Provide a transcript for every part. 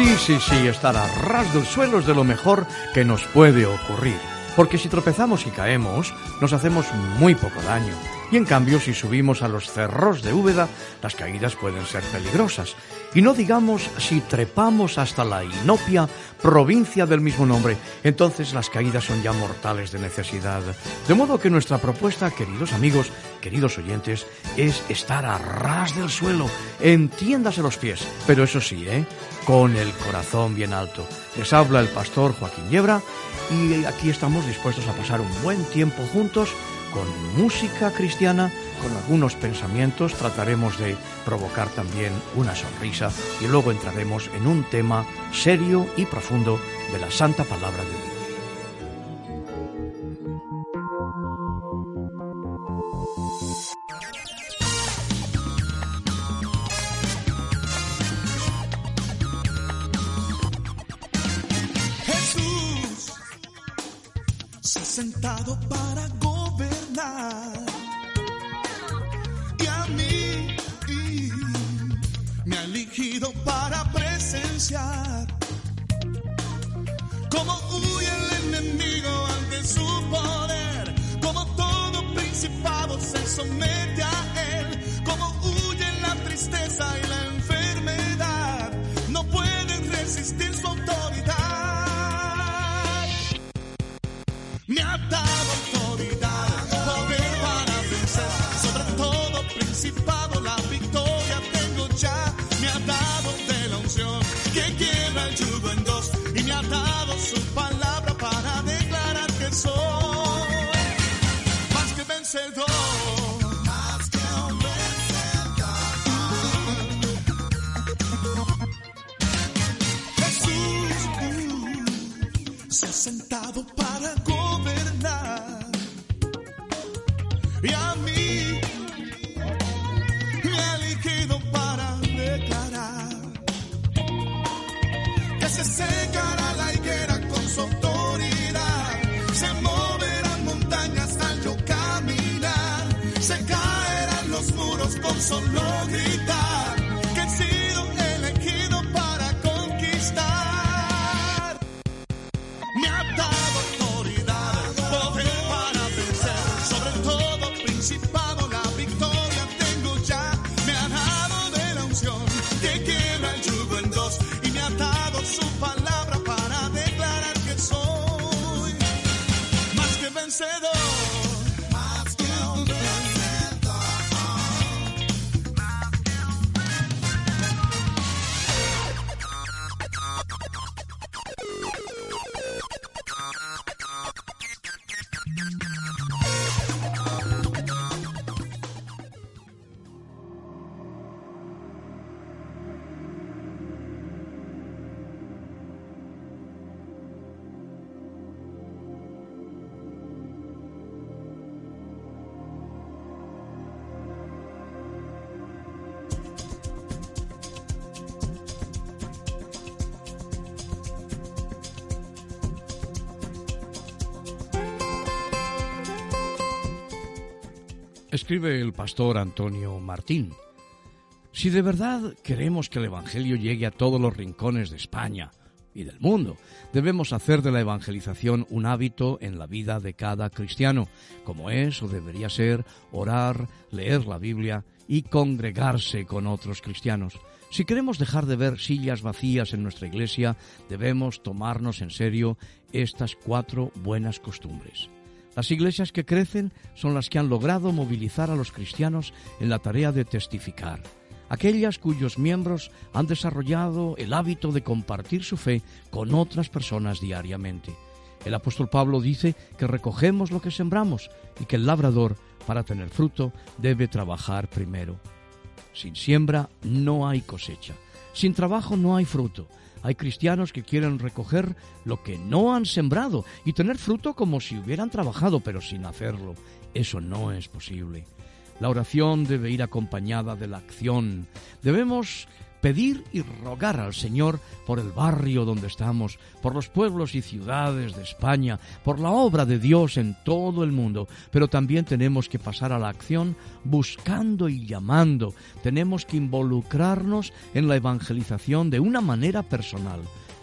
Sí, sí, sí, estar a ras del suelo es de lo mejor que nos puede ocurrir. Porque si tropezamos y caemos, nos hacemos muy poco daño. Y en cambio, si subimos a los cerros de Úbeda, las caídas pueden ser peligrosas. Y no digamos si trepamos hasta la Inopia, provincia del mismo nombre, entonces las caídas son ya mortales de necesidad. De modo que nuestra propuesta, queridos amigos, queridos oyentes, es estar a ras del suelo, entiéndase los pies, pero eso sí, ¿eh? con el corazón bien alto. Les habla el pastor Joaquín Yebra y aquí estamos dispuestos a pasar un buen tiempo juntos con música cristiana, con algunos pensamientos, trataremos de provocar también una sonrisa y luego entraremos en un tema serio y profundo de la Santa Palabra de Dios. Jesús se ha sentado para Como huye el enemigo ante su poder. Como todo principado se somete Escribe el pastor Antonio Martín. Si de verdad queremos que el Evangelio llegue a todos los rincones de España y del mundo, debemos hacer de la evangelización un hábito en la vida de cada cristiano, como es o debería ser orar, leer la Biblia y congregarse con otros cristianos. Si queremos dejar de ver sillas vacías en nuestra iglesia, debemos tomarnos en serio estas cuatro buenas costumbres. Las iglesias que crecen son las que han logrado movilizar a los cristianos en la tarea de testificar. Aquellas cuyos miembros han desarrollado el hábito de compartir su fe con otras personas diariamente. El apóstol Pablo dice que recogemos lo que sembramos y que el labrador, para tener fruto, debe trabajar primero. Sin siembra no hay cosecha. Sin trabajo no hay fruto. Hay cristianos que quieren recoger lo que no han sembrado y tener fruto como si hubieran trabajado, pero sin hacerlo. Eso no es posible. La oración debe ir acompañada de la acción. Debemos pedir y rogar al Señor por el barrio donde estamos, por los pueblos y ciudades de España, por la obra de Dios en todo el mundo, pero también tenemos que pasar a la acción buscando y llamando, tenemos que involucrarnos en la evangelización de una manera personal.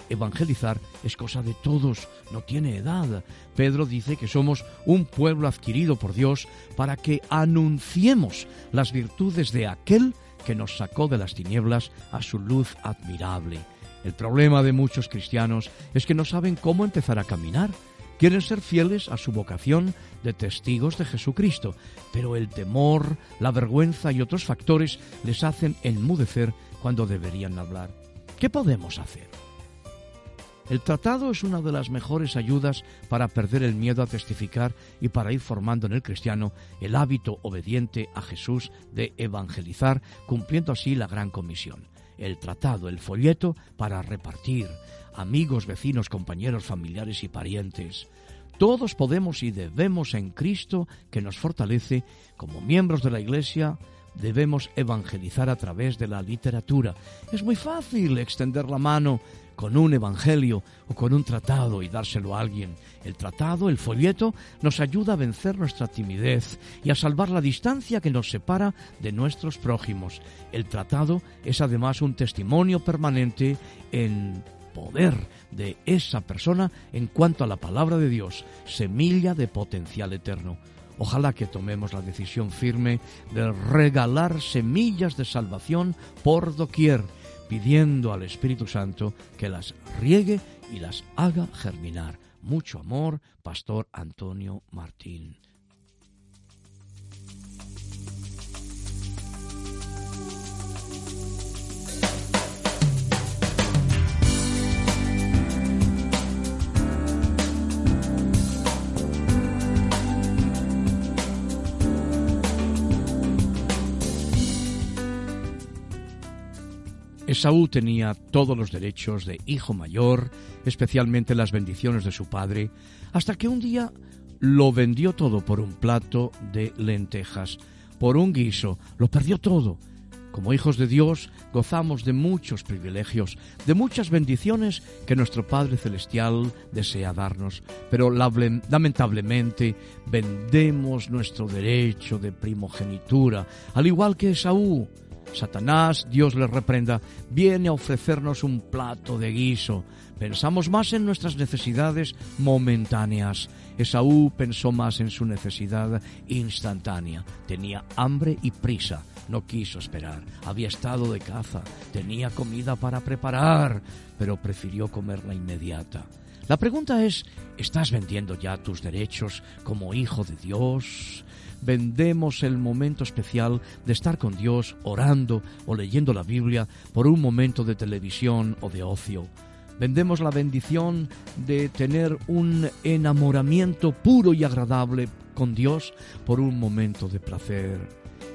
Evangelizar es cosa de todos, no tiene edad. Pedro dice que somos un pueblo adquirido por Dios para que anunciemos las virtudes de aquel que nos sacó de las tinieblas a su luz admirable. El problema de muchos cristianos es que no saben cómo empezar a caminar. Quieren ser fieles a su vocación de testigos de Jesucristo, pero el temor, la vergüenza y otros factores les hacen enmudecer cuando deberían hablar. ¿Qué podemos hacer? El tratado es una de las mejores ayudas para perder el miedo a testificar y para ir formando en el cristiano el hábito obediente a Jesús de evangelizar, cumpliendo así la gran comisión. El tratado, el folleto para repartir, amigos, vecinos, compañeros, familiares y parientes. Todos podemos y debemos en Cristo, que nos fortalece, como miembros de la Iglesia, debemos evangelizar a través de la literatura. Es muy fácil extender la mano con un evangelio o con un tratado y dárselo a alguien. El tratado, el folleto, nos ayuda a vencer nuestra timidez y a salvar la distancia que nos separa de nuestros prójimos. El tratado es además un testimonio permanente en poder de esa persona en cuanto a la palabra de Dios, semilla de potencial eterno. Ojalá que tomemos la decisión firme de regalar semillas de salvación por doquier pidiendo al Espíritu Santo que las riegue y las haga germinar. Mucho amor, Pastor Antonio Martín. Esaú tenía todos los derechos de hijo mayor, especialmente las bendiciones de su padre, hasta que un día lo vendió todo por un plato de lentejas, por un guiso, lo perdió todo. Como hijos de Dios gozamos de muchos privilegios, de muchas bendiciones que nuestro Padre Celestial desea darnos, pero lamentablemente vendemos nuestro derecho de primogenitura, al igual que Esaú. Satanás, Dios le reprenda, viene a ofrecernos un plato de guiso. Pensamos más en nuestras necesidades momentáneas. Esaú pensó más en su necesidad instantánea. Tenía hambre y prisa. No quiso esperar. Había estado de caza. Tenía comida para preparar, pero prefirió comerla inmediata. La pregunta es, ¿estás vendiendo ya tus derechos como hijo de Dios? Vendemos el momento especial de estar con Dios orando o leyendo la Biblia por un momento de televisión o de ocio. Vendemos la bendición de tener un enamoramiento puro y agradable con Dios por un momento de placer.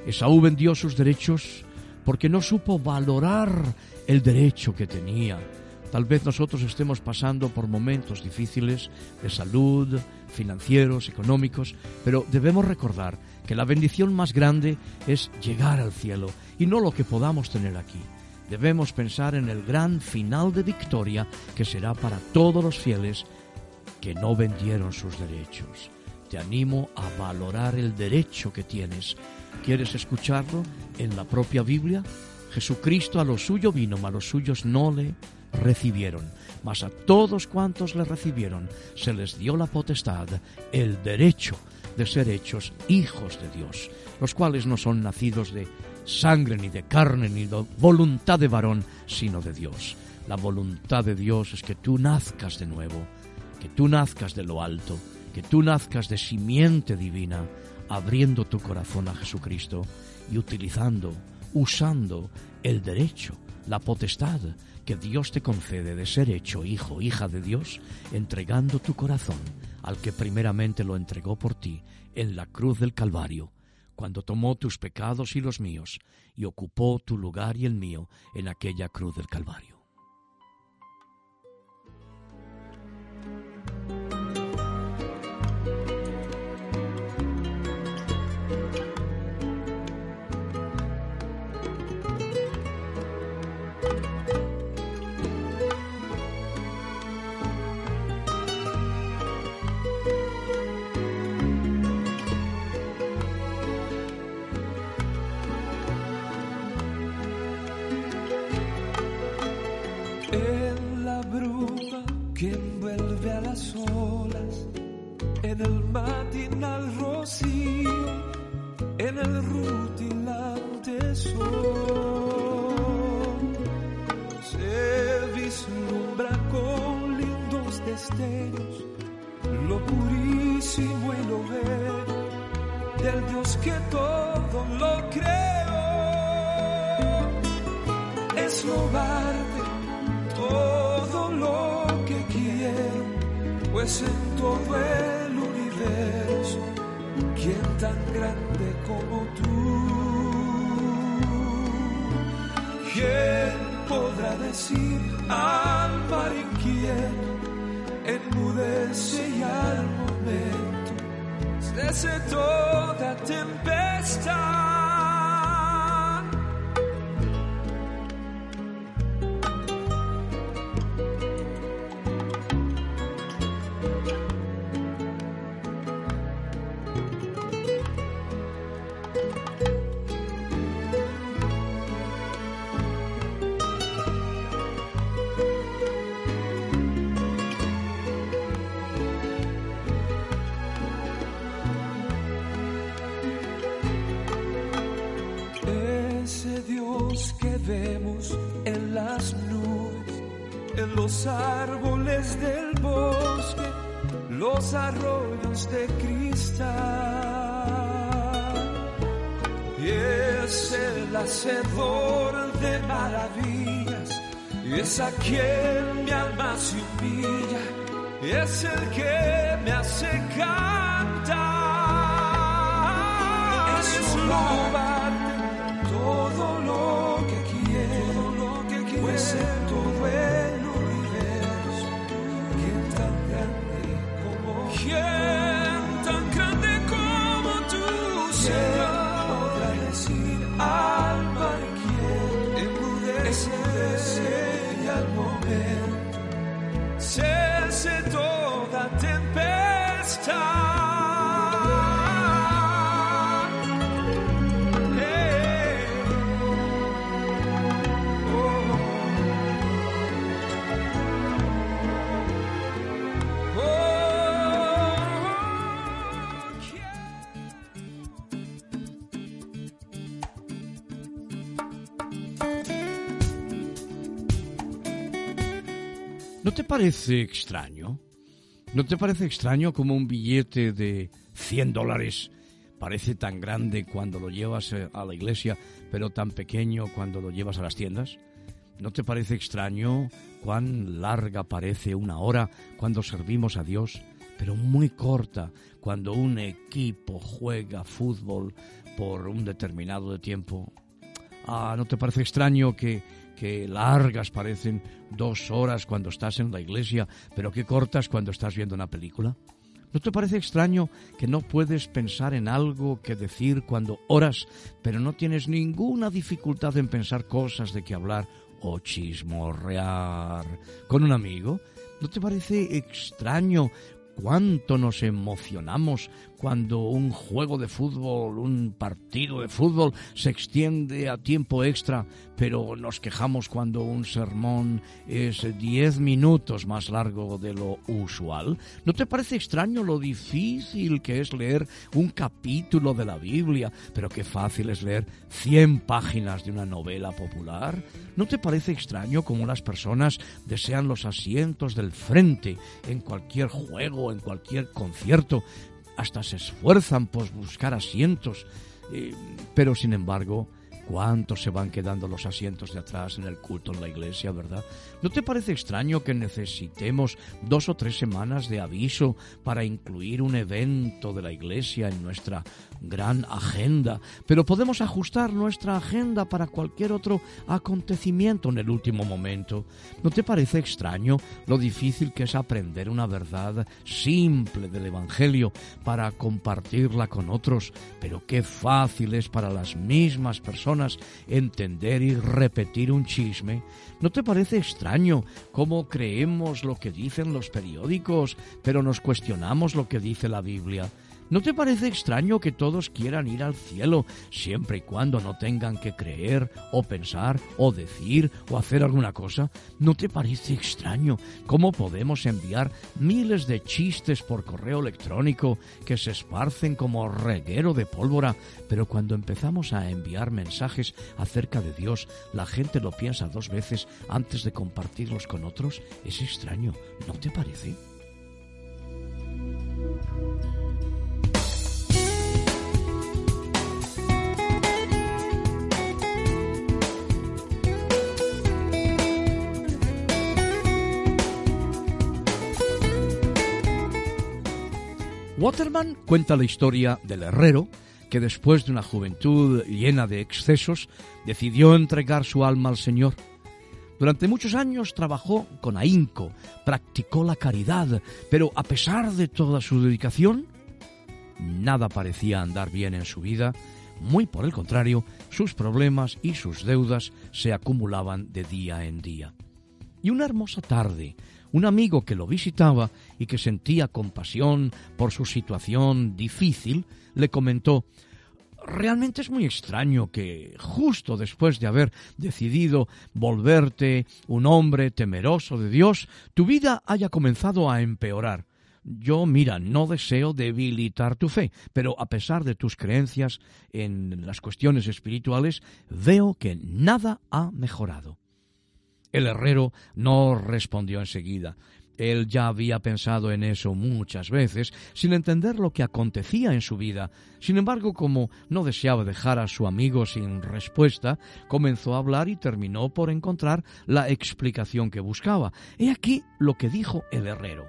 Esaú vendió sus derechos porque no supo valorar el derecho que tenía. Tal vez nosotros estemos pasando por momentos difíciles de salud, financieros, económicos, pero debemos recordar que la bendición más grande es llegar al cielo y no lo que podamos tener aquí. Debemos pensar en el gran final de victoria que será para todos los fieles que no vendieron sus derechos. Te animo a valorar el derecho que tienes. ¿Quieres escucharlo en la propia Biblia? Jesucristo a lo suyo vino, mas los suyos no le recibieron mas a todos cuantos le recibieron se les dio la potestad, el derecho de ser hechos hijos de Dios, los cuales no son nacidos de sangre ni de carne ni de voluntad de varón, sino de Dios. La voluntad de Dios es que tú nazcas de nuevo, que tú nazcas de lo alto, que tú nazcas de simiente divina, abriendo tu corazón a Jesucristo y utilizando, usando el derecho, la potestad que Dios te concede de ser hecho hijo, hija de Dios, entregando tu corazón al que primeramente lo entregó por ti en la cruz del Calvario. cuando tomó tus pecados y los míos, y ocupó tu lugar y el mío en aquella cruz del Calvario. Que envuelve a las olas, en el matinal rocío, en el rutilante sol, se vislumbra con lindos destellos lo purísimo y lo bello del Dios que todo lo creó. Es robarte todo lo pues en todo el universo, ¿quién tan grande como tú? ¿Quién podrá decir al mar inquieto, enmudece y al momento cese toda tempestad? Y ¿No te parece extraño? ¿No te parece extraño como un billete de 100 dólares parece tan grande cuando lo llevas eh, a la iglesia, pero tan pequeño cuando lo llevas a las tiendas? ¿No te parece extraño cuán larga parece una hora cuando servimos a Dios, pero muy corta cuando un equipo juega fútbol por un determinado tiempo? Ah, ¿no te parece extraño que, que largas parecen dos horas cuando estás en la iglesia, pero que cortas cuando estás viendo una película? ¿No te parece extraño que no puedes pensar en algo que decir cuando oras, pero no tienes ninguna dificultad en pensar cosas de que hablar o chismorrear con un amigo? ¿No te parece extraño cuánto nos emocionamos cuando un juego de fútbol, un partido de fútbol se extiende a tiempo extra, pero nos quejamos cuando un sermón es diez minutos más largo de lo usual? ¿No te parece extraño lo difícil que es leer un capítulo de la Biblia, pero qué fácil es leer cien páginas de una novela popular? ¿No te parece extraño cómo las personas desean los asientos del frente en cualquier juego, en cualquier concierto, hasta se esfuerzan por buscar asientos, eh, pero sin embargo ¿Cuántos se van quedando los asientos de atrás en el culto en la iglesia, verdad? ¿No te parece extraño que necesitemos dos o tres semanas de aviso para incluir un evento de la iglesia en nuestra gran agenda? Pero podemos ajustar nuestra agenda para cualquier otro acontecimiento en el último momento. ¿No te parece extraño lo difícil que es aprender una verdad simple del Evangelio para compartirla con otros? Pero qué fácil es para las mismas personas entender y repetir un chisme. ¿No te parece extraño cómo creemos lo que dicen los periódicos, pero nos cuestionamos lo que dice la Biblia? ¿No te parece extraño que todos quieran ir al cielo siempre y cuando no tengan que creer o pensar o decir o hacer alguna cosa? ¿No te parece extraño cómo podemos enviar miles de chistes por correo electrónico que se esparcen como reguero de pólvora, pero cuando empezamos a enviar mensajes acerca de Dios, la gente lo piensa dos veces antes de compartirlos con otros? Es extraño, ¿no te parece? Waterman cuenta la historia del herrero que después de una juventud llena de excesos decidió entregar su alma al Señor. Durante muchos años trabajó con ahínco, practicó la caridad, pero a pesar de toda su dedicación, nada parecía andar bien en su vida, muy por el contrario, sus problemas y sus deudas se acumulaban de día en día. Y una hermosa tarde, un amigo que lo visitaba y que sentía compasión por su situación difícil, le comentó Realmente es muy extraño que, justo después de haber decidido volverte un hombre temeroso de Dios, tu vida haya comenzado a empeorar. Yo, mira, no deseo debilitar tu fe, pero a pesar de tus creencias en las cuestiones espirituales, veo que nada ha mejorado. El herrero no respondió enseguida. Él ya había pensado en eso muchas veces, sin entender lo que acontecía en su vida. Sin embargo, como no deseaba dejar a su amigo sin respuesta, comenzó a hablar y terminó por encontrar la explicación que buscaba. He aquí lo que dijo el herrero.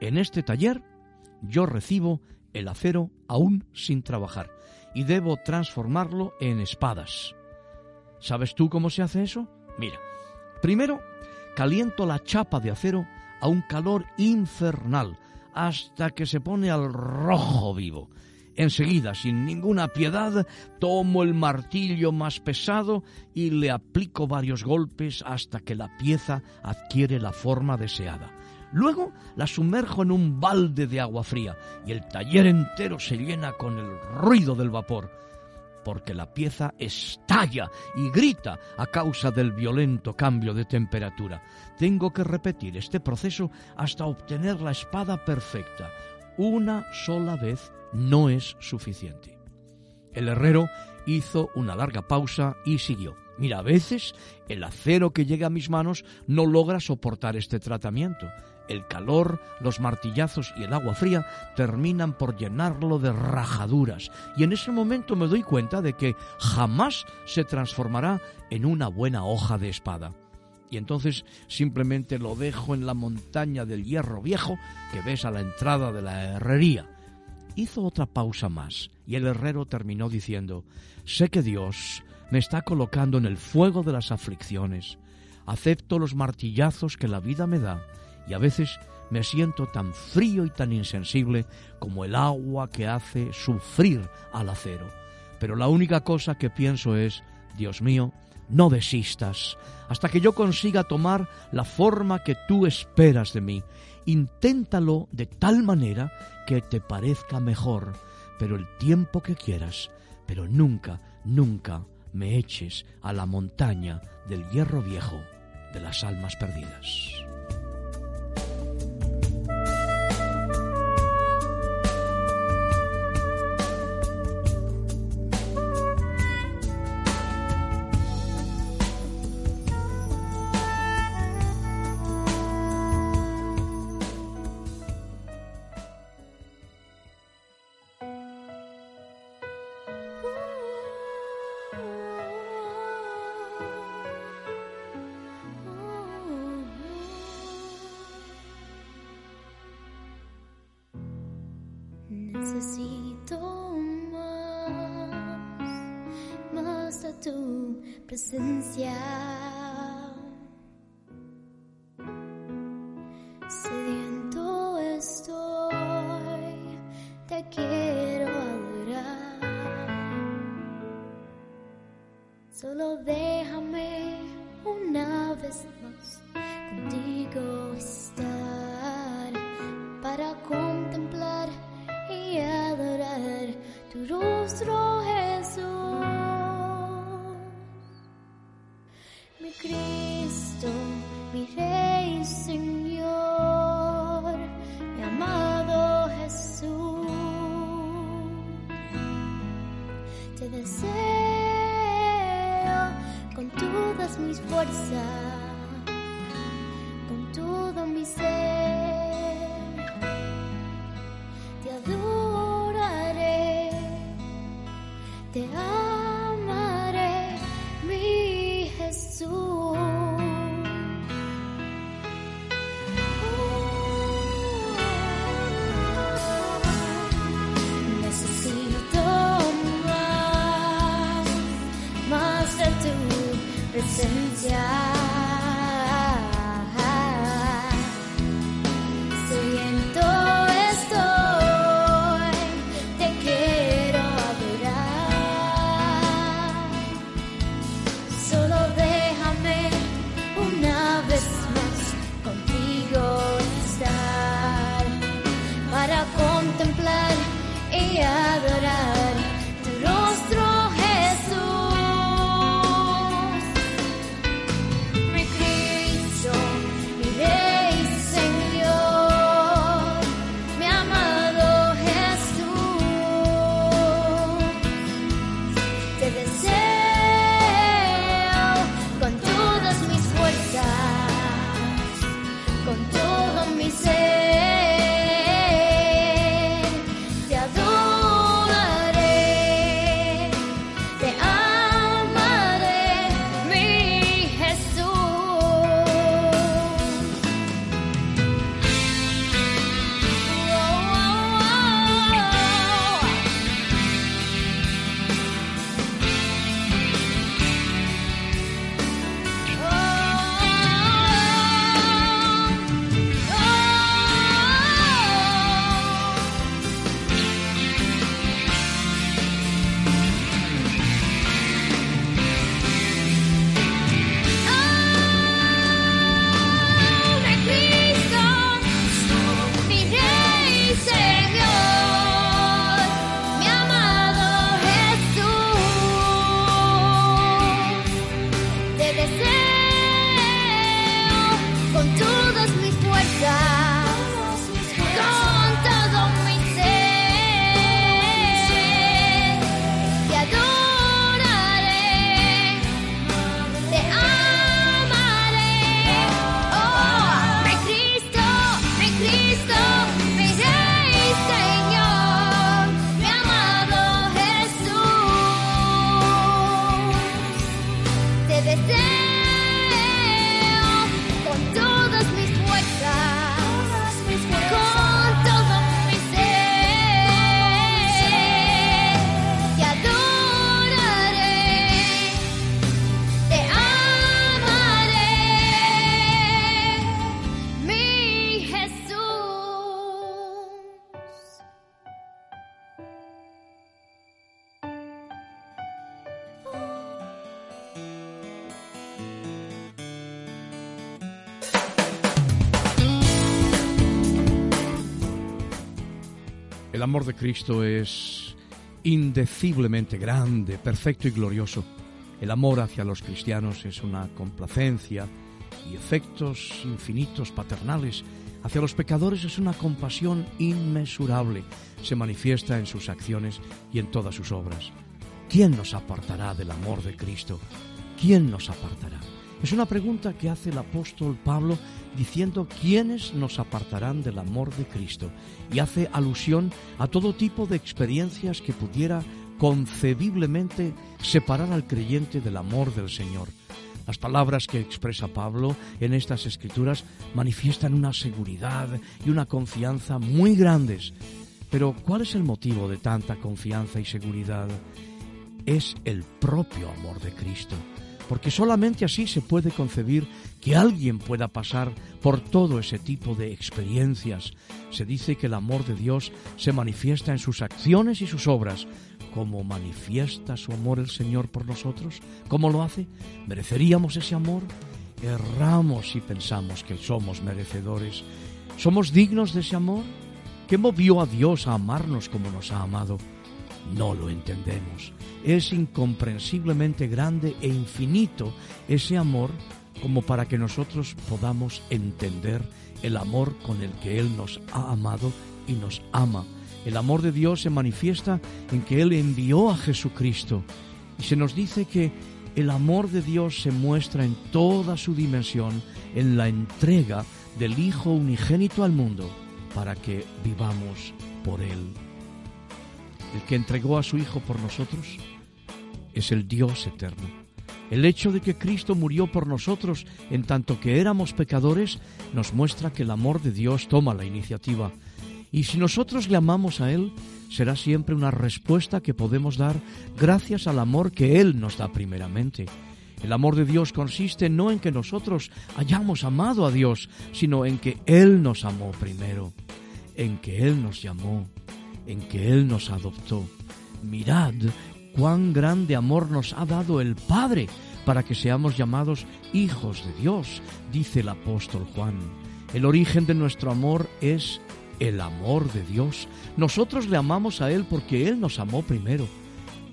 En este taller yo recibo el acero aún sin trabajar y debo transformarlo en espadas. ¿Sabes tú cómo se hace eso? Mira, Primero, caliento la chapa de acero a un calor infernal hasta que se pone al rojo vivo. Enseguida, sin ninguna piedad, tomo el martillo más pesado y le aplico varios golpes hasta que la pieza adquiere la forma deseada. Luego la sumerjo en un balde de agua fría y el taller entero se llena con el ruido del vapor porque la pieza estalla y grita a causa del violento cambio de temperatura. Tengo que repetir este proceso hasta obtener la espada perfecta. Una sola vez no es suficiente. El herrero hizo una larga pausa y siguió. Mira, a veces el acero que llega a mis manos no logra soportar este tratamiento. El calor, los martillazos y el agua fría terminan por llenarlo de rajaduras y en ese momento me doy cuenta de que jamás se transformará en una buena hoja de espada. Y entonces simplemente lo dejo en la montaña del hierro viejo que ves a la entrada de la herrería. Hizo otra pausa más y el herrero terminó diciendo, sé que Dios me está colocando en el fuego de las aflicciones. Acepto los martillazos que la vida me da y a veces me siento tan frío y tan insensible como el agua que hace sufrir al acero. Pero la única cosa que pienso es, Dios mío, no desistas hasta que yo consiga tomar la forma que tú esperas de mí. Inténtalo de tal manera que te parezca mejor, pero el tiempo que quieras, pero nunca, nunca me eches a la montaña del hierro viejo de las almas perdidas. Amor de Cristo es indeciblemente grande, perfecto y glorioso. El amor hacia los cristianos es una complacencia y efectos infinitos paternales. Hacia los pecadores es una compasión inmesurable. Se manifiesta en sus acciones y en todas sus obras. ¿Quién nos apartará del amor de Cristo? ¿Quién nos apartará? Es una pregunta que hace el apóstol Pablo diciendo quiénes nos apartarán del amor de Cristo y hace alusión a todo tipo de experiencias que pudiera concebiblemente separar al creyente del amor del Señor. Las palabras que expresa Pablo en estas escrituras manifiestan una seguridad y una confianza muy grandes. Pero ¿cuál es el motivo de tanta confianza y seguridad? es el propio amor de Cristo, porque solamente así se puede concebir que alguien pueda pasar por todo ese tipo de experiencias. Se dice que el amor de Dios se manifiesta en sus acciones y sus obras. ¿Cómo manifiesta su amor el Señor por nosotros? ¿Cómo lo hace? ¿Mereceríamos ese amor? Erramos si pensamos que somos merecedores. ¿Somos dignos de ese amor? ¿Qué movió a Dios a amarnos como nos ha amado? No lo entendemos. Es incomprensiblemente grande e infinito ese amor como para que nosotros podamos entender el amor con el que Él nos ha amado y nos ama. El amor de Dios se manifiesta en que Él envió a Jesucristo. Y se nos dice que el amor de Dios se muestra en toda su dimensión en la entrega del Hijo unigénito al mundo para que vivamos por Él. El que entregó a su Hijo por nosotros es el Dios eterno. El hecho de que Cristo murió por nosotros en tanto que éramos pecadores nos muestra que el amor de Dios toma la iniciativa. Y si nosotros le amamos a Él, será siempre una respuesta que podemos dar gracias al amor que Él nos da primeramente. El amor de Dios consiste no en que nosotros hayamos amado a Dios, sino en que Él nos amó primero, en que Él nos llamó, en que Él nos adoptó. Mirad cuán grande amor nos ha dado el Padre para que seamos llamados hijos de Dios, dice el apóstol Juan. El origen de nuestro amor es el amor de Dios. Nosotros le amamos a Él porque Él nos amó primero.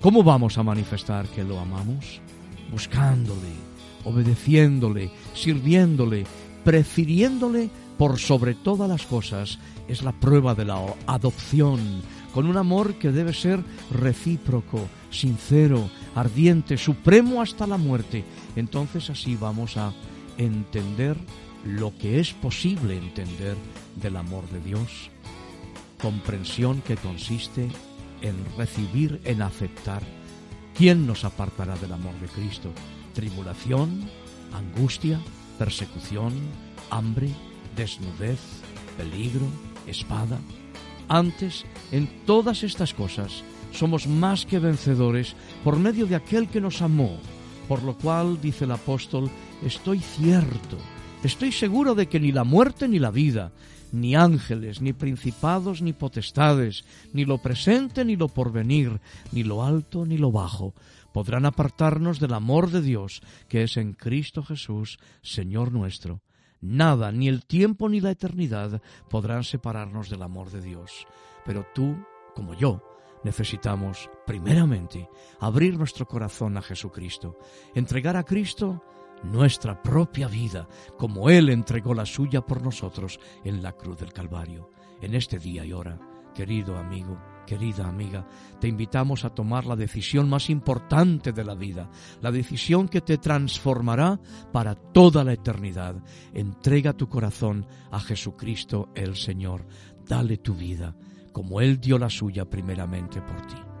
¿Cómo vamos a manifestar que lo amamos? Buscándole, obedeciéndole, sirviéndole, prefiriéndole por sobre todas las cosas. Es la prueba de la adopción, con un amor que debe ser recíproco, sincero, ardiente, supremo hasta la muerte. Entonces así vamos a entender lo que es posible entender del amor de Dios. Comprensión que consiste en recibir, en aceptar. ¿Quién nos apartará del amor de Cristo? Tribulación, angustia, persecución, hambre, desnudez, peligro, espada. Antes, en todas estas cosas, somos más que vencedores por medio de aquel que nos amó, por lo cual, dice el apóstol, estoy cierto, estoy seguro de que ni la muerte ni la vida, ni ángeles, ni principados, ni potestades, ni lo presente, ni lo porvenir, ni lo alto, ni lo bajo, podrán apartarnos del amor de Dios, que es en Cristo Jesús, Señor nuestro. Nada, ni el tiempo ni la eternidad podrán separarnos del amor de Dios. Pero tú, como yo, necesitamos, primeramente, abrir nuestro corazón a Jesucristo, entregar a Cristo nuestra propia vida, como Él entregó la suya por nosotros en la cruz del Calvario. En este día y hora, querido amigo, querida amiga, te invitamos a tomar la decisión más importante de la vida, la decisión que te transformará para toda la eternidad. Entrega tu corazón a Jesucristo el Señor, dale tu vida, como Él dio la suya primeramente por ti.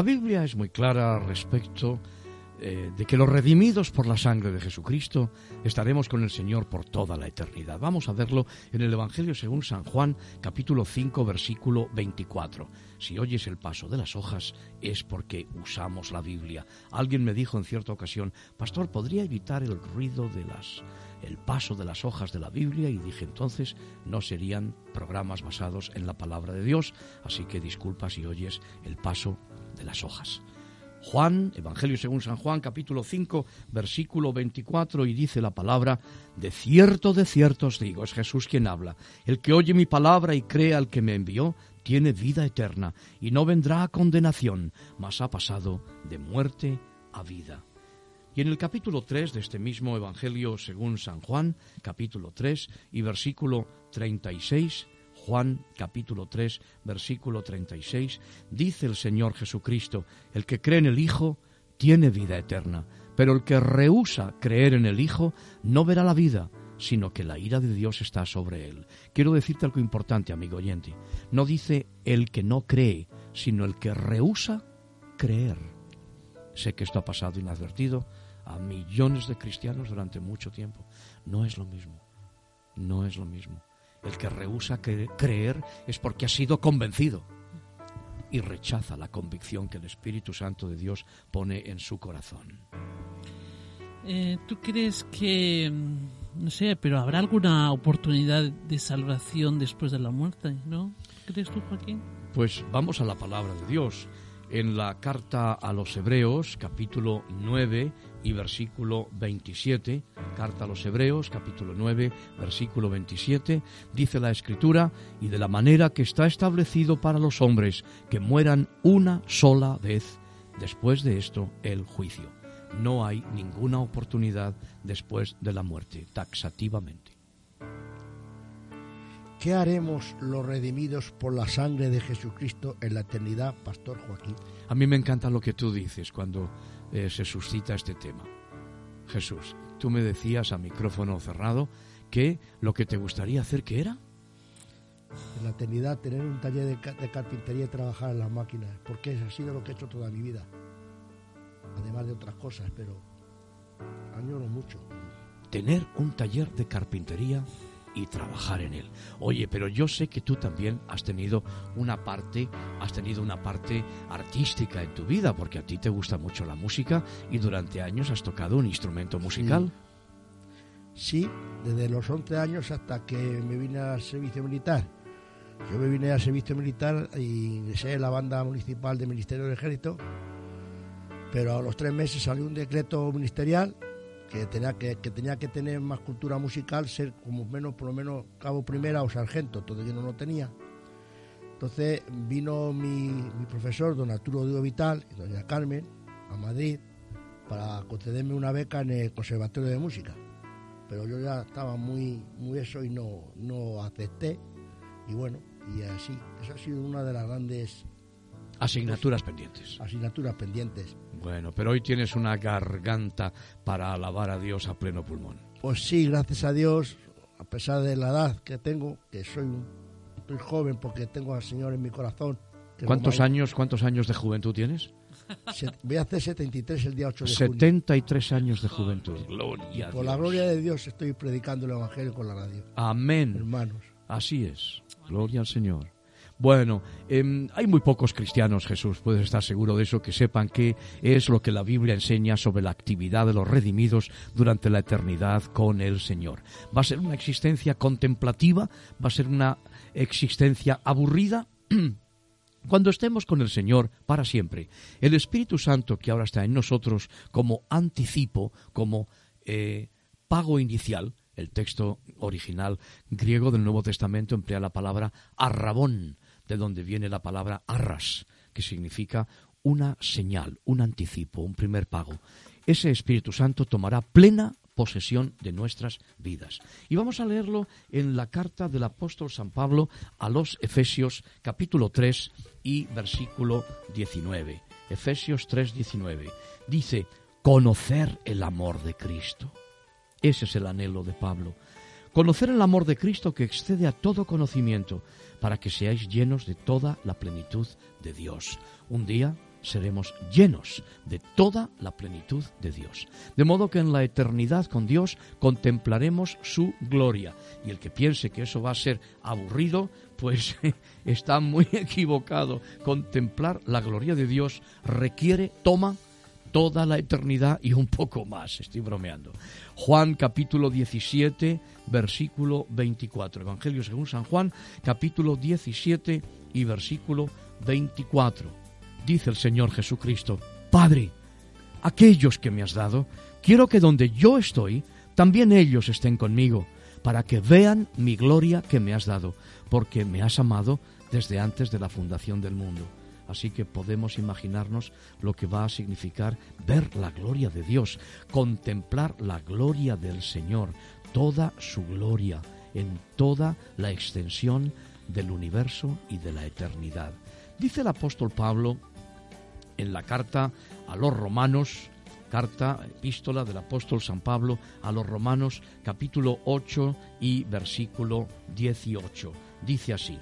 La Biblia es muy clara respecto eh, de que los redimidos por la sangre de Jesucristo estaremos con el Señor por toda la eternidad. Vamos a verlo en el Evangelio según San Juan, capítulo 5, versículo 24. Si oyes el paso de las hojas es porque usamos la Biblia. Alguien me dijo en cierta ocasión, Pastor, ¿podría evitar el ruido de las el paso de las hojas de la Biblia y dije entonces no serían programas basados en la palabra de Dios, así que disculpa si oyes el paso de las hojas. Juan, Evangelio según San Juan, capítulo 5, versículo 24, y dice la palabra, de cierto, de cierto os digo, es Jesús quien habla, el que oye mi palabra y cree al que me envió, tiene vida eterna, y no vendrá a condenación, mas ha pasado de muerte a vida. Y en el capítulo 3 de este mismo Evangelio según San Juan, capítulo 3 y versículo 36, Juan capítulo 3, versículo 36, dice el Señor Jesucristo, el que cree en el Hijo tiene vida eterna, pero el que rehúsa creer en el Hijo no verá la vida, sino que la ira de Dios está sobre él. Quiero decirte algo importante, amigo oyente. No dice el que no cree, sino el que rehúsa creer. Sé que esto ha pasado inadvertido a millones de cristianos durante mucho tiempo. No es lo mismo. No es lo mismo. El que rehúsa cre- creer es porque ha sido convencido y rechaza la convicción que el Espíritu Santo de Dios pone en su corazón. Eh, ¿Tú crees que, mm, no sé, pero habrá alguna oportunidad de salvación después de la muerte, no? ¿Crees tú, Joaquín? Pues vamos a la palabra de Dios. En la carta a los Hebreos, capítulo 9 y versículo 27, carta a los Hebreos, capítulo 9, versículo 27, dice la Escritura, y de la manera que está establecido para los hombres, que mueran una sola vez, después de esto el juicio. No hay ninguna oportunidad después de la muerte, taxativamente. ¿Qué haremos los redimidos por la sangre de Jesucristo en la eternidad, Pastor Joaquín? A mí me encanta lo que tú dices cuando eh, se suscita este tema. Jesús, tú me decías a micrófono cerrado que lo que te gustaría hacer, ¿qué era? En la eternidad tener un taller de, ca- de carpintería y trabajar en las máquinas, porque eso ha sido lo que he hecho toda mi vida. Además de otras cosas, pero añoro mucho. Tener un taller de carpintería y trabajar en él. Oye, pero yo sé que tú también has tenido una parte, has tenido una parte artística en tu vida, porque a ti te gusta mucho la música y durante años has tocado un instrumento musical. Sí, desde los 11 años hasta que me vine al servicio militar. Yo me vine al servicio militar y ingresé en la banda municipal del Ministerio del Ejército, pero a los tres meses salió un decreto ministerial que tenía que, que tenía que tener más cultura musical, ser como menos, por lo menos cabo primera o sargento, todo yo no lo tenía. Entonces vino mi, profesor, don Arturo Diego Vital y doña Carmen, a Madrid, para concederme una beca en el Conservatorio de Música pero yo ya estaba muy, muy eso y no, no acepté. Y bueno, y así, esa ha sido una de las grandes Asignaturas pendientes. asignaturas pendientes. Bueno, pero hoy tienes una garganta para alabar a Dios a pleno pulmón. Pues sí, gracias a Dios, a pesar de la edad que tengo, que soy, un- soy joven porque tengo al Señor en mi corazón. ¿Cuántos más- años, cuántos años de juventud tienes? se- voy a hacer 73 el día 8 de junio. 73 años de juventud. Gloria a Por la gloria de Dios estoy predicando el Evangelio con la radio. Amén. Hermanos, Así es. Gloria al Señor. Bueno, em, hay muy pocos cristianos, Jesús, puedes estar seguro de eso, que sepan qué es lo que la Biblia enseña sobre la actividad de los redimidos durante la eternidad con el Señor. ¿Va a ser una existencia contemplativa? ¿Va a ser una existencia aburrida? Cuando estemos con el Señor para siempre, el Espíritu Santo que ahora está en nosotros como anticipo, como eh, pago inicial, el texto original griego del Nuevo Testamento emplea la palabra arrabón, de donde viene la palabra arras, que significa una señal, un anticipo, un primer pago. Ese Espíritu Santo tomará plena posesión de nuestras vidas. Y vamos a leerlo en la carta del apóstol San Pablo a los Efesios capítulo 3 y versículo 19. Efesios 3, 19. Dice, conocer el amor de Cristo. Ese es el anhelo de Pablo. Conocer el amor de Cristo que excede a todo conocimiento, para que seáis llenos de toda la plenitud de Dios. Un día seremos llenos de toda la plenitud de Dios. De modo que en la eternidad con Dios contemplaremos su gloria. Y el que piense que eso va a ser aburrido, pues está muy equivocado. Contemplar la gloria de Dios requiere, toma toda la eternidad y un poco más. Estoy bromeando. Juan capítulo 17, versículo 24. Evangelio según San Juan, capítulo 17 y versículo 24 dice el Señor Jesucristo, Padre, aquellos que me has dado, quiero que donde yo estoy, también ellos estén conmigo, para que vean mi gloria que me has dado, porque me has amado desde antes de la fundación del mundo. Así que podemos imaginarnos lo que va a significar ver la gloria de Dios, contemplar la gloria del Señor, toda su gloria en toda la extensión del universo y de la eternidad. Dice el apóstol Pablo en la carta a los romanos, carta, epístola del apóstol San Pablo a los romanos, capítulo 8 y versículo 18. Dice así,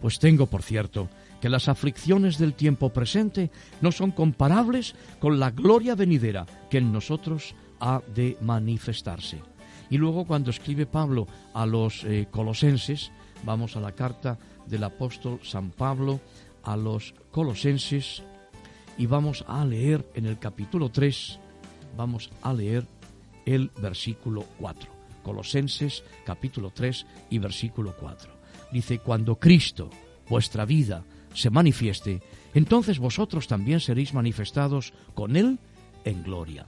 pues tengo por cierto que las aflicciones del tiempo presente no son comparables con la gloria venidera que en nosotros ha de manifestarse. Y luego cuando escribe Pablo a los eh, colosenses, vamos a la carta del apóstol San Pablo a los colosenses, y vamos a leer en el capítulo 3, vamos a leer el versículo 4. Colosenses capítulo 3 y versículo 4. Dice, cuando Cristo, vuestra vida, se manifieste, entonces vosotros también seréis manifestados con Él en gloria.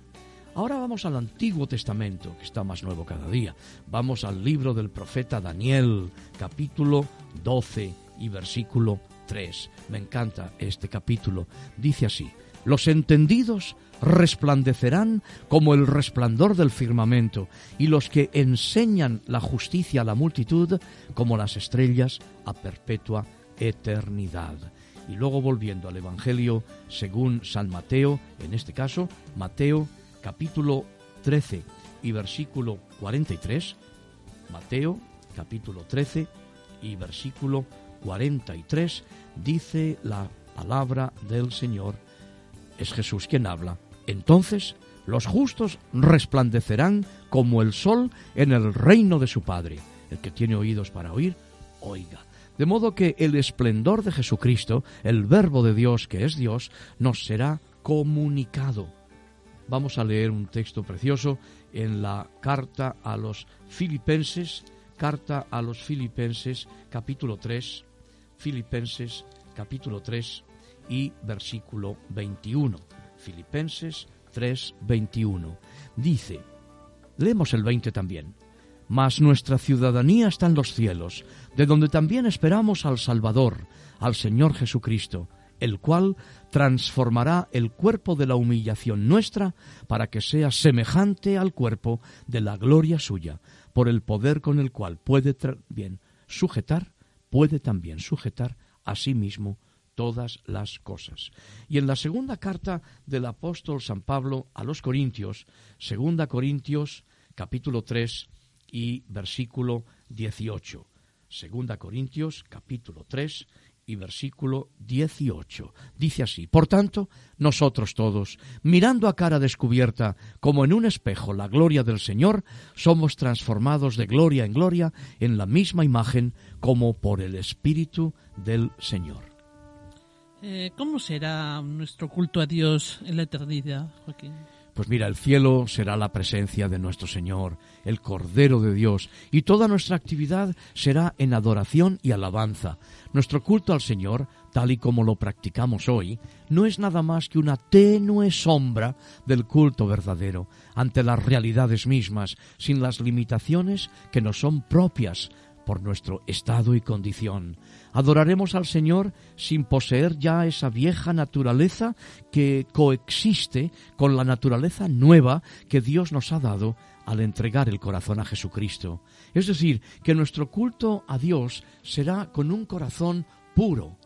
Ahora vamos al Antiguo Testamento, que está más nuevo cada día. Vamos al libro del profeta Daniel, capítulo 12 y versículo 3. Me encanta este capítulo. Dice así, los entendidos resplandecerán como el resplandor del firmamento, y los que enseñan la justicia a la multitud como las estrellas a perpetua eternidad. Y luego volviendo al Evangelio según San Mateo, en este caso, Mateo capítulo 13 y versículo 43, Mateo capítulo 13 y versículo 43 dice la palabra del Señor, es Jesús quien habla. Entonces los justos resplandecerán como el sol en el reino de su Padre. El que tiene oídos para oír, oiga. De modo que el esplendor de Jesucristo, el Verbo de Dios que es Dios, nos será comunicado. Vamos a leer un texto precioso en la carta a los filipenses, carta a los filipenses capítulo 3, Filipenses capítulo 3 y versículo 21. Filipenses 3, 21. Dice, leemos el 20 también, mas nuestra ciudadanía está en los cielos, de donde también esperamos al Salvador, al Señor Jesucristo, el cual transformará el cuerpo de la humillación nuestra para que sea semejante al cuerpo de la gloria suya, por el poder con el cual puede bien sujetar puede también sujetar a sí mismo todas las cosas. Y en la segunda carta del apóstol San Pablo a los Corintios, segunda Corintios capítulo 3 y versículo 18. Segunda Corintios capítulo 3 y versículo 18. Dice así, Por tanto, nosotros todos, mirando a cara descubierta, como en un espejo, la gloria del Señor, somos transformados de gloria en gloria en la misma imagen como por el Espíritu del Señor. Eh, ¿Cómo será nuestro culto a Dios en la eternidad, Joaquín? Pues mira, el cielo será la presencia de nuestro Señor, el Cordero de Dios, y toda nuestra actividad será en adoración y alabanza. Nuestro culto al Señor, tal y como lo practicamos hoy, no es nada más que una tenue sombra del culto verdadero, ante las realidades mismas, sin las limitaciones que nos son propias por nuestro estado y condición. Adoraremos al Señor sin poseer ya esa vieja naturaleza que coexiste con la naturaleza nueva que Dios nos ha dado al entregar el corazón a Jesucristo. Es decir, que nuestro culto a Dios será con un corazón puro,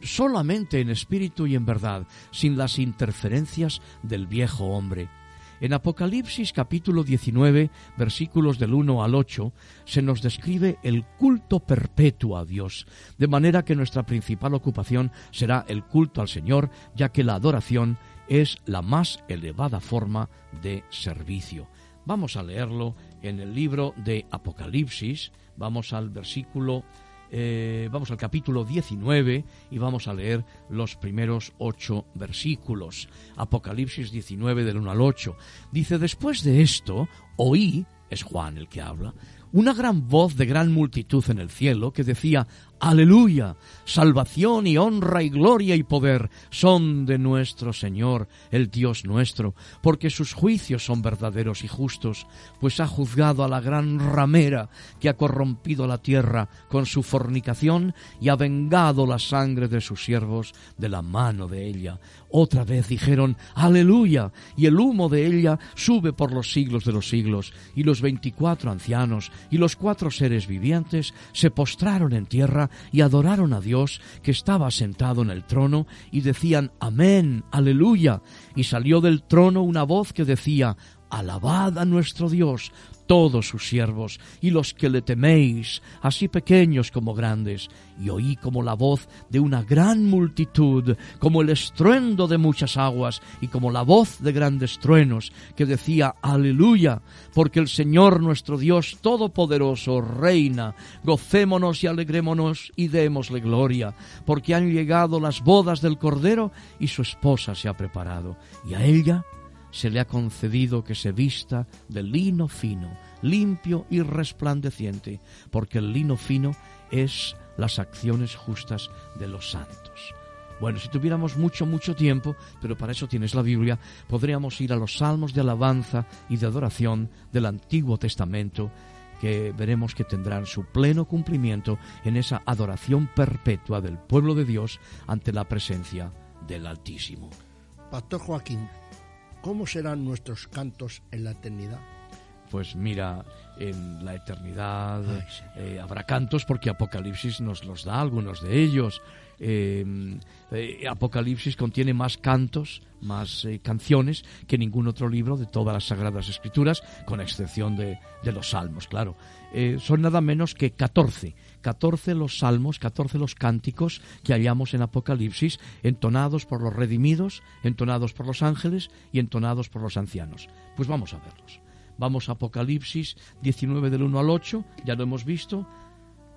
solamente en espíritu y en verdad, sin las interferencias del viejo hombre. En Apocalipsis capítulo 19, versículos del 1 al 8, se nos describe el culto perpetuo a Dios, de manera que nuestra principal ocupación será el culto al Señor, ya que la adoración es la más elevada forma de servicio. Vamos a leerlo en el libro de Apocalipsis, vamos al versículo eh, vamos al capítulo 19 y vamos a leer los primeros ocho versículos. Apocalipsis 19 del 1 al 8. Dice, después de esto, oí, es Juan el que habla, una gran voz de gran multitud en el cielo que decía, Aleluya, salvación y honra y gloria y poder son de nuestro Señor, el Dios nuestro, porque sus juicios son verdaderos y justos, pues ha juzgado a la gran ramera que ha corrompido la tierra con su fornicación y ha vengado la sangre de sus siervos de la mano de ella. Otra vez dijeron, Aleluya, y el humo de ella sube por los siglos de los siglos, y los veinticuatro ancianos y los cuatro seres vivientes se postraron en tierra y adoraron a Dios que estaba sentado en el trono y decían Amén, aleluya. Y salió del trono una voz que decía Alabad a nuestro Dios, todos sus siervos, y los que le teméis, así pequeños como grandes. Y oí como la voz de una gran multitud, como el estruendo de muchas aguas, y como la voz de grandes truenos, que decía, Aleluya, porque el Señor nuestro Dios Todopoderoso reina. Gocémonos y alegrémonos y démosle gloria, porque han llegado las bodas del Cordero, y su esposa se ha preparado. Y a ella se le ha concedido que se vista de lino fino, limpio y resplandeciente, porque el lino fino es las acciones justas de los santos. Bueno, si tuviéramos mucho, mucho tiempo, pero para eso tienes la Biblia, podríamos ir a los salmos de alabanza y de adoración del Antiguo Testamento, que veremos que tendrán su pleno cumplimiento en esa adoración perpetua del pueblo de Dios ante la presencia del Altísimo. Pastor Joaquín, ¿cómo serán nuestros cantos en la eternidad? Pues mira, en la eternidad Ay, eh, habrá cantos porque Apocalipsis nos los da algunos de ellos. Eh, eh, Apocalipsis contiene más cantos, más eh, canciones que ningún otro libro de todas las Sagradas Escrituras, con excepción de, de los Salmos, claro. Eh, son nada menos que 14. 14 los salmos, 14 los cánticos que hallamos en Apocalipsis, entonados por los redimidos, entonados por los ángeles y entonados por los ancianos. Pues vamos a verlos. Vamos a Apocalipsis 19 del 1 al 8, ya lo hemos visto,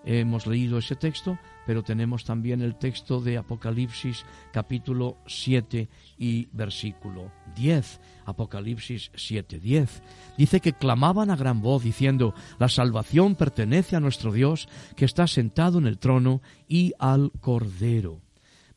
hemos leído ese texto, pero tenemos también el texto de Apocalipsis capítulo 7 y versículo 10. Apocalipsis 7, 10. Dice que clamaban a gran voz diciendo, la salvación pertenece a nuestro Dios que está sentado en el trono y al Cordero.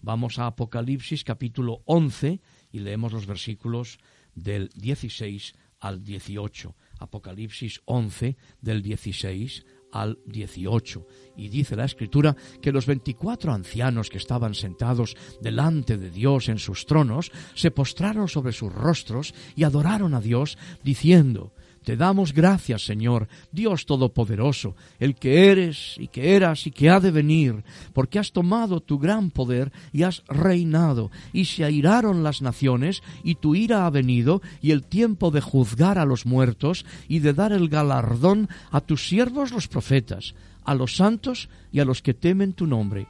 Vamos a Apocalipsis capítulo 11 y leemos los versículos del 16 al 18. Apocalipsis 11 del 16 al 18. Y dice la escritura que los 24 ancianos que estaban sentados delante de Dios en sus tronos se postraron sobre sus rostros y adoraron a Dios diciendo, te damos gracias, Señor, Dios Todopoderoso, el que eres y que eras y que ha de venir, porque has tomado tu gran poder y has reinado, y se airaron las naciones, y tu ira ha venido, y el tiempo de juzgar a los muertos, y de dar el galardón a tus siervos los profetas, a los santos y a los que temen tu nombre,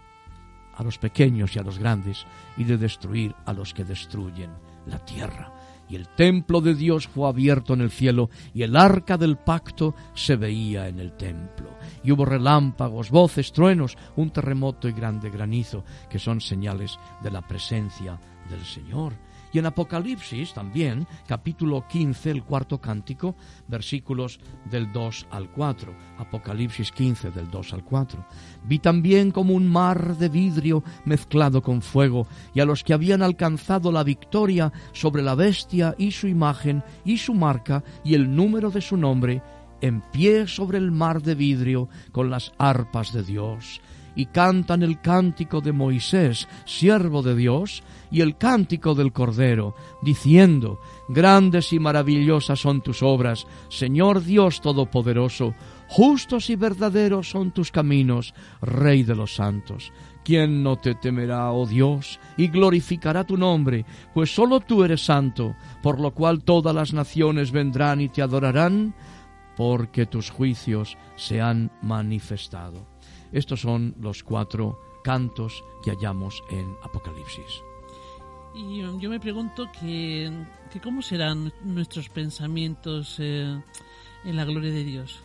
a los pequeños y a los grandes, y de destruir a los que destruyen la tierra y el templo de Dios fue abierto en el cielo, y el arca del pacto se veía en el templo. Y hubo relámpagos, voces, truenos, un terremoto y grande granizo, que son señales de la presencia del Señor. Y en Apocalipsis también, capítulo 15, el cuarto cántico, versículos del 2 al 4. Apocalipsis 15, del 2 al 4. Vi también como un mar de vidrio mezclado con fuego, y a los que habían alcanzado la victoria sobre la bestia y su imagen y su marca y el número de su nombre, en pie sobre el mar de vidrio con las arpas de Dios y cantan el cántico de Moisés, siervo de Dios, y el cántico del Cordero, diciendo, Grandes y maravillosas son tus obras, Señor Dios Todopoderoso, justos y verdaderos son tus caminos, Rey de los santos. ¿Quién no te temerá, oh Dios, y glorificará tu nombre? Pues solo tú eres santo, por lo cual todas las naciones vendrán y te adorarán, porque tus juicios se han manifestado. Estos son los cuatro cantos que hallamos en Apocalipsis. Y um, yo me pregunto que, que cómo serán nuestros pensamientos eh, en la gloria de Dios.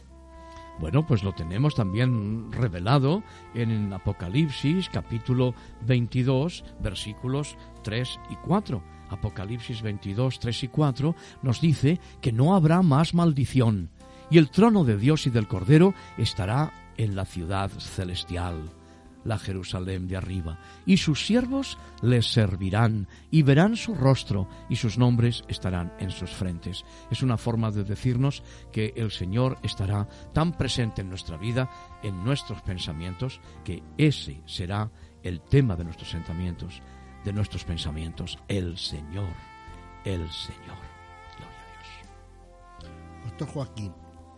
Bueno, pues lo tenemos también revelado en Apocalipsis capítulo 22 versículos 3 y 4. Apocalipsis 22, 3 y 4 nos dice que no habrá más maldición y el trono de Dios y del Cordero estará en la ciudad celestial la Jerusalén de arriba, y sus siervos les servirán, y verán su rostro, y sus nombres estarán en sus frentes. Es una forma de decirnos que el Señor estará tan presente en nuestra vida, en nuestros pensamientos, que ese será el tema de nuestros sentimientos, de nuestros pensamientos, el Señor, el Señor. Gloria a Dios. Doctor Joaquín,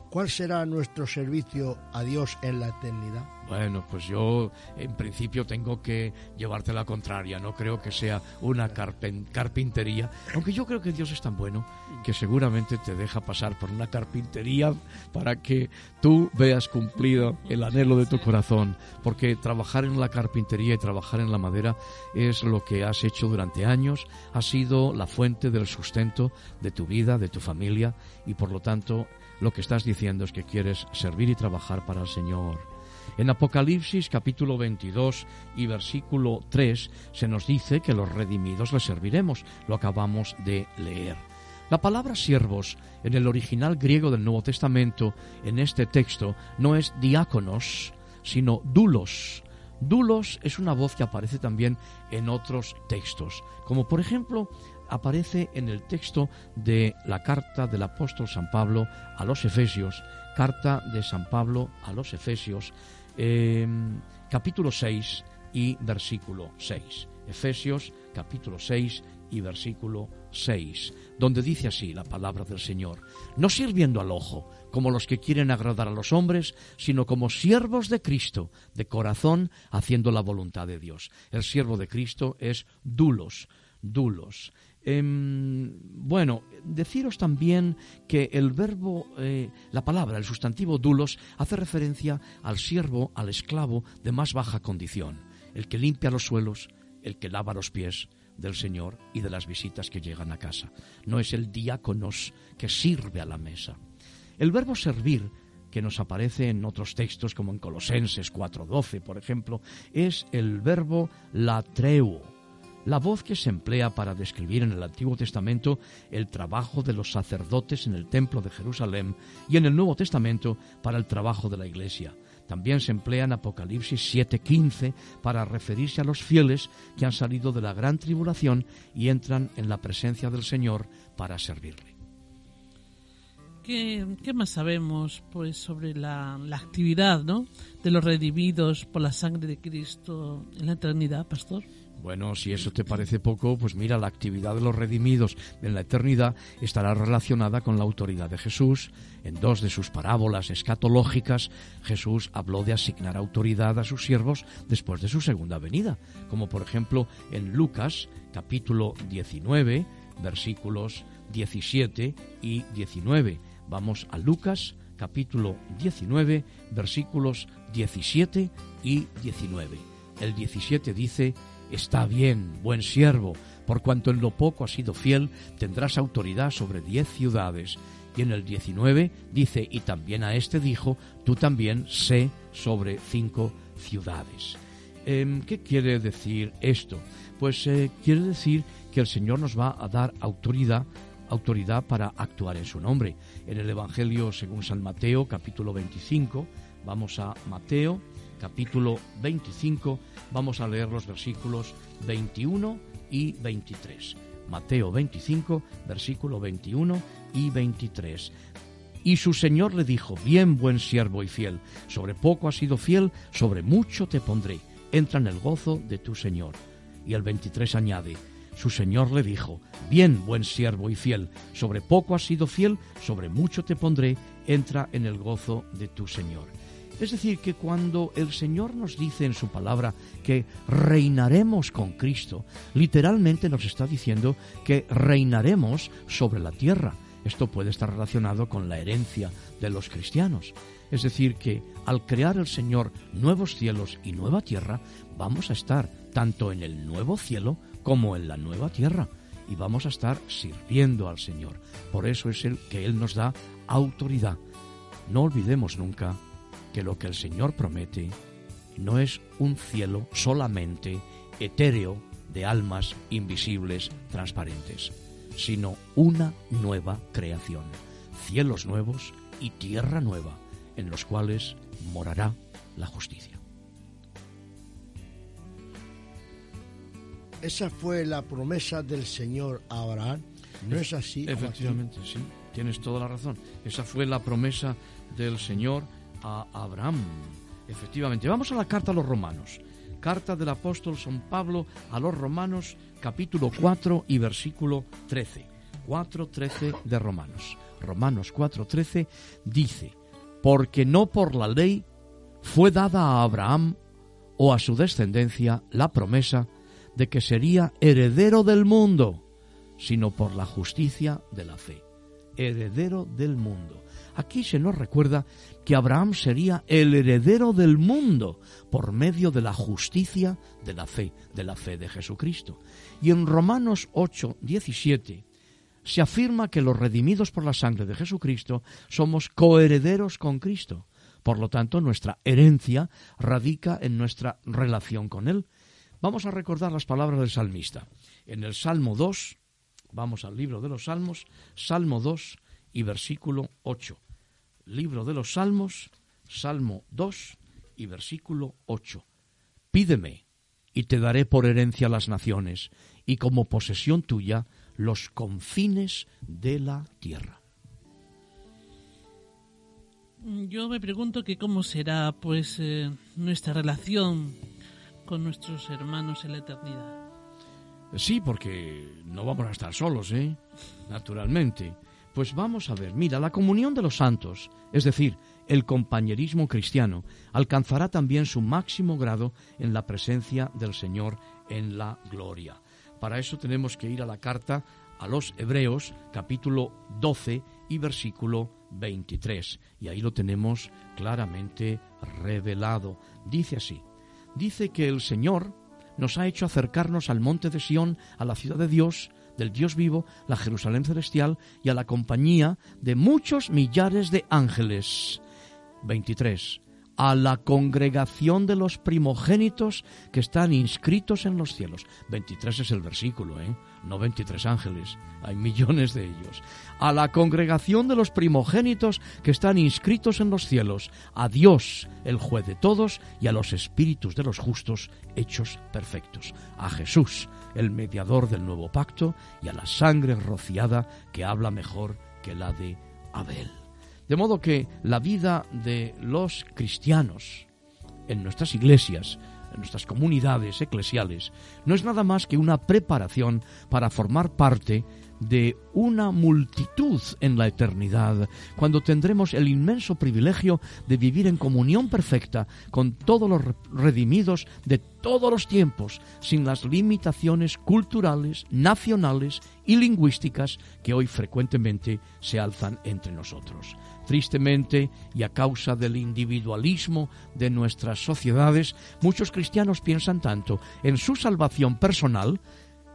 ¿cuál será nuestro servicio a Dios en la eternidad? Bueno, pues yo en principio tengo que llevarte la contraria. No creo que sea una carpintería, aunque yo creo que Dios es tan bueno que seguramente te deja pasar por una carpintería para que tú veas cumplido el anhelo de tu corazón. Porque trabajar en la carpintería y trabajar en la madera es lo que has hecho durante años, ha sido la fuente del sustento de tu vida, de tu familia y por lo tanto lo que estás diciendo es que quieres servir y trabajar para el Señor. En Apocalipsis capítulo 22 y versículo 3 se nos dice que los redimidos les serviremos. Lo acabamos de leer. La palabra siervos en el original griego del Nuevo Testamento en este texto no es diáconos, sino dulos. Dulos es una voz que aparece también en otros textos, como por ejemplo aparece en el texto de la carta del apóstol San Pablo a los Efesios, carta de San Pablo a los Efesios, eh, capítulo 6 y versículo 6. Efesios capítulo 6 y versículo 6, donde dice así la palabra del Señor, no sirviendo al ojo, como los que quieren agradar a los hombres, sino como siervos de Cristo, de corazón, haciendo la voluntad de Dios. El siervo de Cristo es dulos, dulos. Em, bueno, deciros también que el verbo, eh, la palabra, el sustantivo dulos, hace referencia al siervo, al esclavo de más baja condición, el que limpia los suelos, el que lava los pies del Señor y de las visitas que llegan a casa. No es el diáconos que sirve a la mesa. El verbo servir, que nos aparece en otros textos como en Colosenses 4.12, por ejemplo, es el verbo latreuo, la voz que se emplea para describir en el Antiguo Testamento el trabajo de los sacerdotes en el Templo de Jerusalén y en el Nuevo Testamento para el trabajo de la Iglesia. También se emplea en Apocalipsis 7:15 para referirse a los fieles que han salido de la gran tribulación y entran en la presencia del Señor para servirle. ¿Qué, más sabemos pues sobre la, la actividad ¿no? de los redimidos por la sangre de Cristo en la eternidad, pastor? Bueno, si eso te parece poco, pues mira, la actividad de los redimidos en la eternidad estará relacionada con la autoridad de Jesús. En dos de sus parábolas escatológicas, Jesús habló de asignar autoridad a sus siervos después de su segunda venida, como por ejemplo en Lucas capítulo 19, versículos 17 y 19. Vamos a Lucas capítulo 19, versículos 17 y 19. El 17 dice, Está bien, buen siervo, por cuanto en lo poco has sido fiel, tendrás autoridad sobre diez ciudades. Y en el 19 dice, y también a este dijo, tú también sé sobre cinco ciudades. Em, ¿Qué quiere decir esto? Pues eh, quiere decir que el Señor nos va a dar autoridad, autoridad para actuar en su nombre. En el Evangelio según San Mateo, capítulo 25, vamos a Mateo, capítulo 25, vamos a leer los versículos 21 y 23. Mateo 25, versículo 21 y 23. Y su Señor le dijo, bien buen siervo y fiel, sobre poco has sido fiel, sobre mucho te pondré, entra en el gozo de tu Señor. Y el 23 añade, su Señor le dijo, bien buen siervo y fiel, sobre poco has sido fiel, sobre mucho te pondré, entra en el gozo de tu Señor. Es decir, que cuando el Señor nos dice en su palabra que reinaremos con Cristo, literalmente nos está diciendo que reinaremos sobre la tierra. Esto puede estar relacionado con la herencia de los cristianos. Es decir, que al crear el Señor nuevos cielos y nueva tierra, vamos a estar tanto en el nuevo cielo como en la nueva tierra y vamos a estar sirviendo al Señor. Por eso es el que Él nos da autoridad. No olvidemos nunca que lo que el Señor promete no es un cielo solamente etéreo de almas invisibles, transparentes, sino una nueva creación, cielos nuevos y tierra nueva, en los cuales morará la justicia. Esa fue la promesa del Señor a Abraham. ¿No es así? Joaquín? Efectivamente, sí, tienes toda la razón. Esa fue la promesa del Señor a Abraham. Efectivamente, vamos a la carta a los romanos. Carta del apóstol San Pablo a los romanos, capítulo 4 y versículo 13. 4.13 de Romanos. Romanos 4.13 dice, porque no por la ley fue dada a Abraham o a su descendencia la promesa de que sería heredero del mundo, sino por la justicia de la fe. Heredero del mundo. Aquí se nos recuerda que Abraham sería el heredero del mundo por medio de la justicia de la fe, de la fe de Jesucristo. Y en Romanos 8, 17 se afirma que los redimidos por la sangre de Jesucristo somos coherederos con Cristo. Por lo tanto, nuestra herencia radica en nuestra relación con Él. Vamos a recordar las palabras del salmista. En el Salmo 2, vamos al libro de los Salmos, Salmo 2 y versículo 8. Libro de los Salmos, Salmo 2 y versículo 8. Pídeme y te daré por herencia las naciones y como posesión tuya los confines de la tierra. Yo me pregunto que cómo será pues eh, nuestra relación con nuestros hermanos en la eternidad. Sí, porque no vamos a estar solos, ¿eh? Naturalmente. Pues vamos a ver, mira, la comunión de los santos, es decir, el compañerismo cristiano, alcanzará también su máximo grado en la presencia del Señor en la gloria. Para eso tenemos que ir a la carta a los Hebreos, capítulo 12 y versículo 23. Y ahí lo tenemos claramente revelado. Dice así, dice que el Señor nos ha hecho acercarnos al monte de Sión, a la ciudad de Dios, del Dios vivo, la Jerusalén celestial y a la compañía de muchos millares de ángeles. 23. A la congregación de los primogénitos que están inscritos en los cielos. 23 es el versículo, ¿eh? No 23 ángeles, hay millones de ellos. A la congregación de los primogénitos que están inscritos en los cielos. A Dios, el juez de todos, y a los espíritus de los justos hechos perfectos. A Jesús, el mediador del nuevo pacto, y a la sangre rociada que habla mejor que la de Abel. De modo que la vida de los cristianos en nuestras iglesias, en nuestras comunidades eclesiales, no es nada más que una preparación para formar parte de una multitud en la eternidad, cuando tendremos el inmenso privilegio de vivir en comunión perfecta con todos los redimidos de todos los tiempos, sin las limitaciones culturales, nacionales y lingüísticas que hoy frecuentemente se alzan entre nosotros. Tristemente, y a causa del individualismo de nuestras sociedades, muchos cristianos piensan tanto en su salvación personal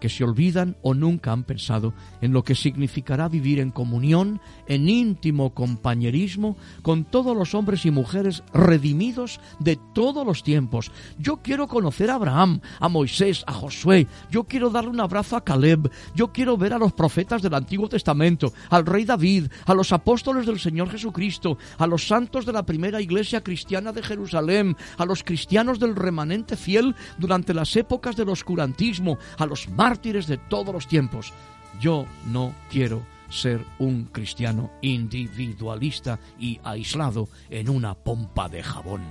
que se olvidan o nunca han pensado en lo que significará vivir en comunión, en íntimo compañerismo con todos los hombres y mujeres redimidos de todos los tiempos. Yo quiero conocer a Abraham, a Moisés, a Josué, yo quiero darle un abrazo a Caleb, yo quiero ver a los profetas del Antiguo Testamento, al rey David, a los apóstoles del Señor Jesucristo, a los santos de la primera iglesia cristiana de Jerusalén, a los cristianos del remanente fiel durante las épocas del oscurantismo, a los mártires de todos los tiempos. Yo no quiero ser un cristiano individualista y aislado en una pompa de jabón.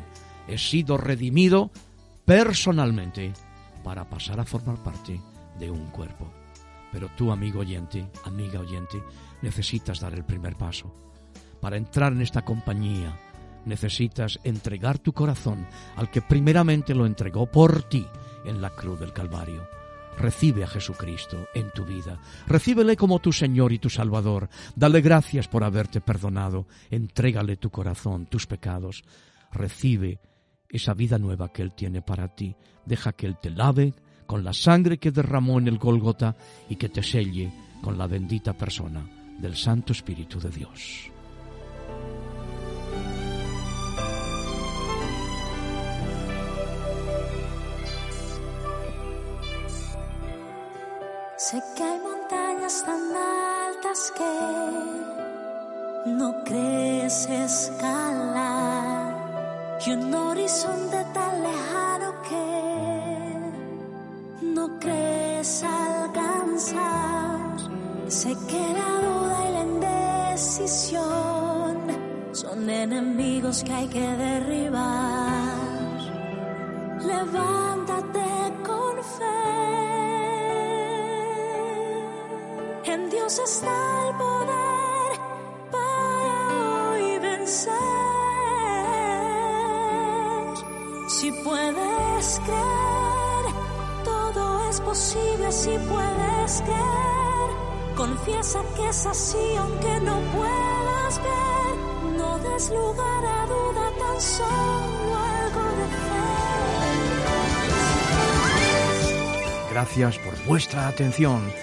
He sido redimido personalmente para pasar a formar parte de un cuerpo. Pero tú, amigo oyente, amiga oyente, necesitas dar el primer paso para entrar en esta compañía necesitas entregar tu corazón al que primeramente lo entregó por ti en la cruz del Calvario. Recibe a Jesucristo en tu vida. Recíbele como tu Señor y tu Salvador. Dale gracias por haberte perdonado. Entrégale tu corazón, tus pecados. Recibe esa vida nueva que Él tiene para ti. Deja que Él te lave con la sangre que derramó en el Gólgota y que te selle con la bendita persona del Santo Espíritu de Dios. Sé que hay montañas tan altas que no crees escalar y un horizonte tan lejano que no crees alcanzar. Sé que la duda y la indecisión son enemigos que hay que derribar. Levántate con fe. Está el poder para hoy vencer. Si puedes creer, todo es posible si puedes creer. Confiesa que es así aunque no puedas ver. No des lugar a duda, tan solo algo de fe. Gracias por vuestra atención.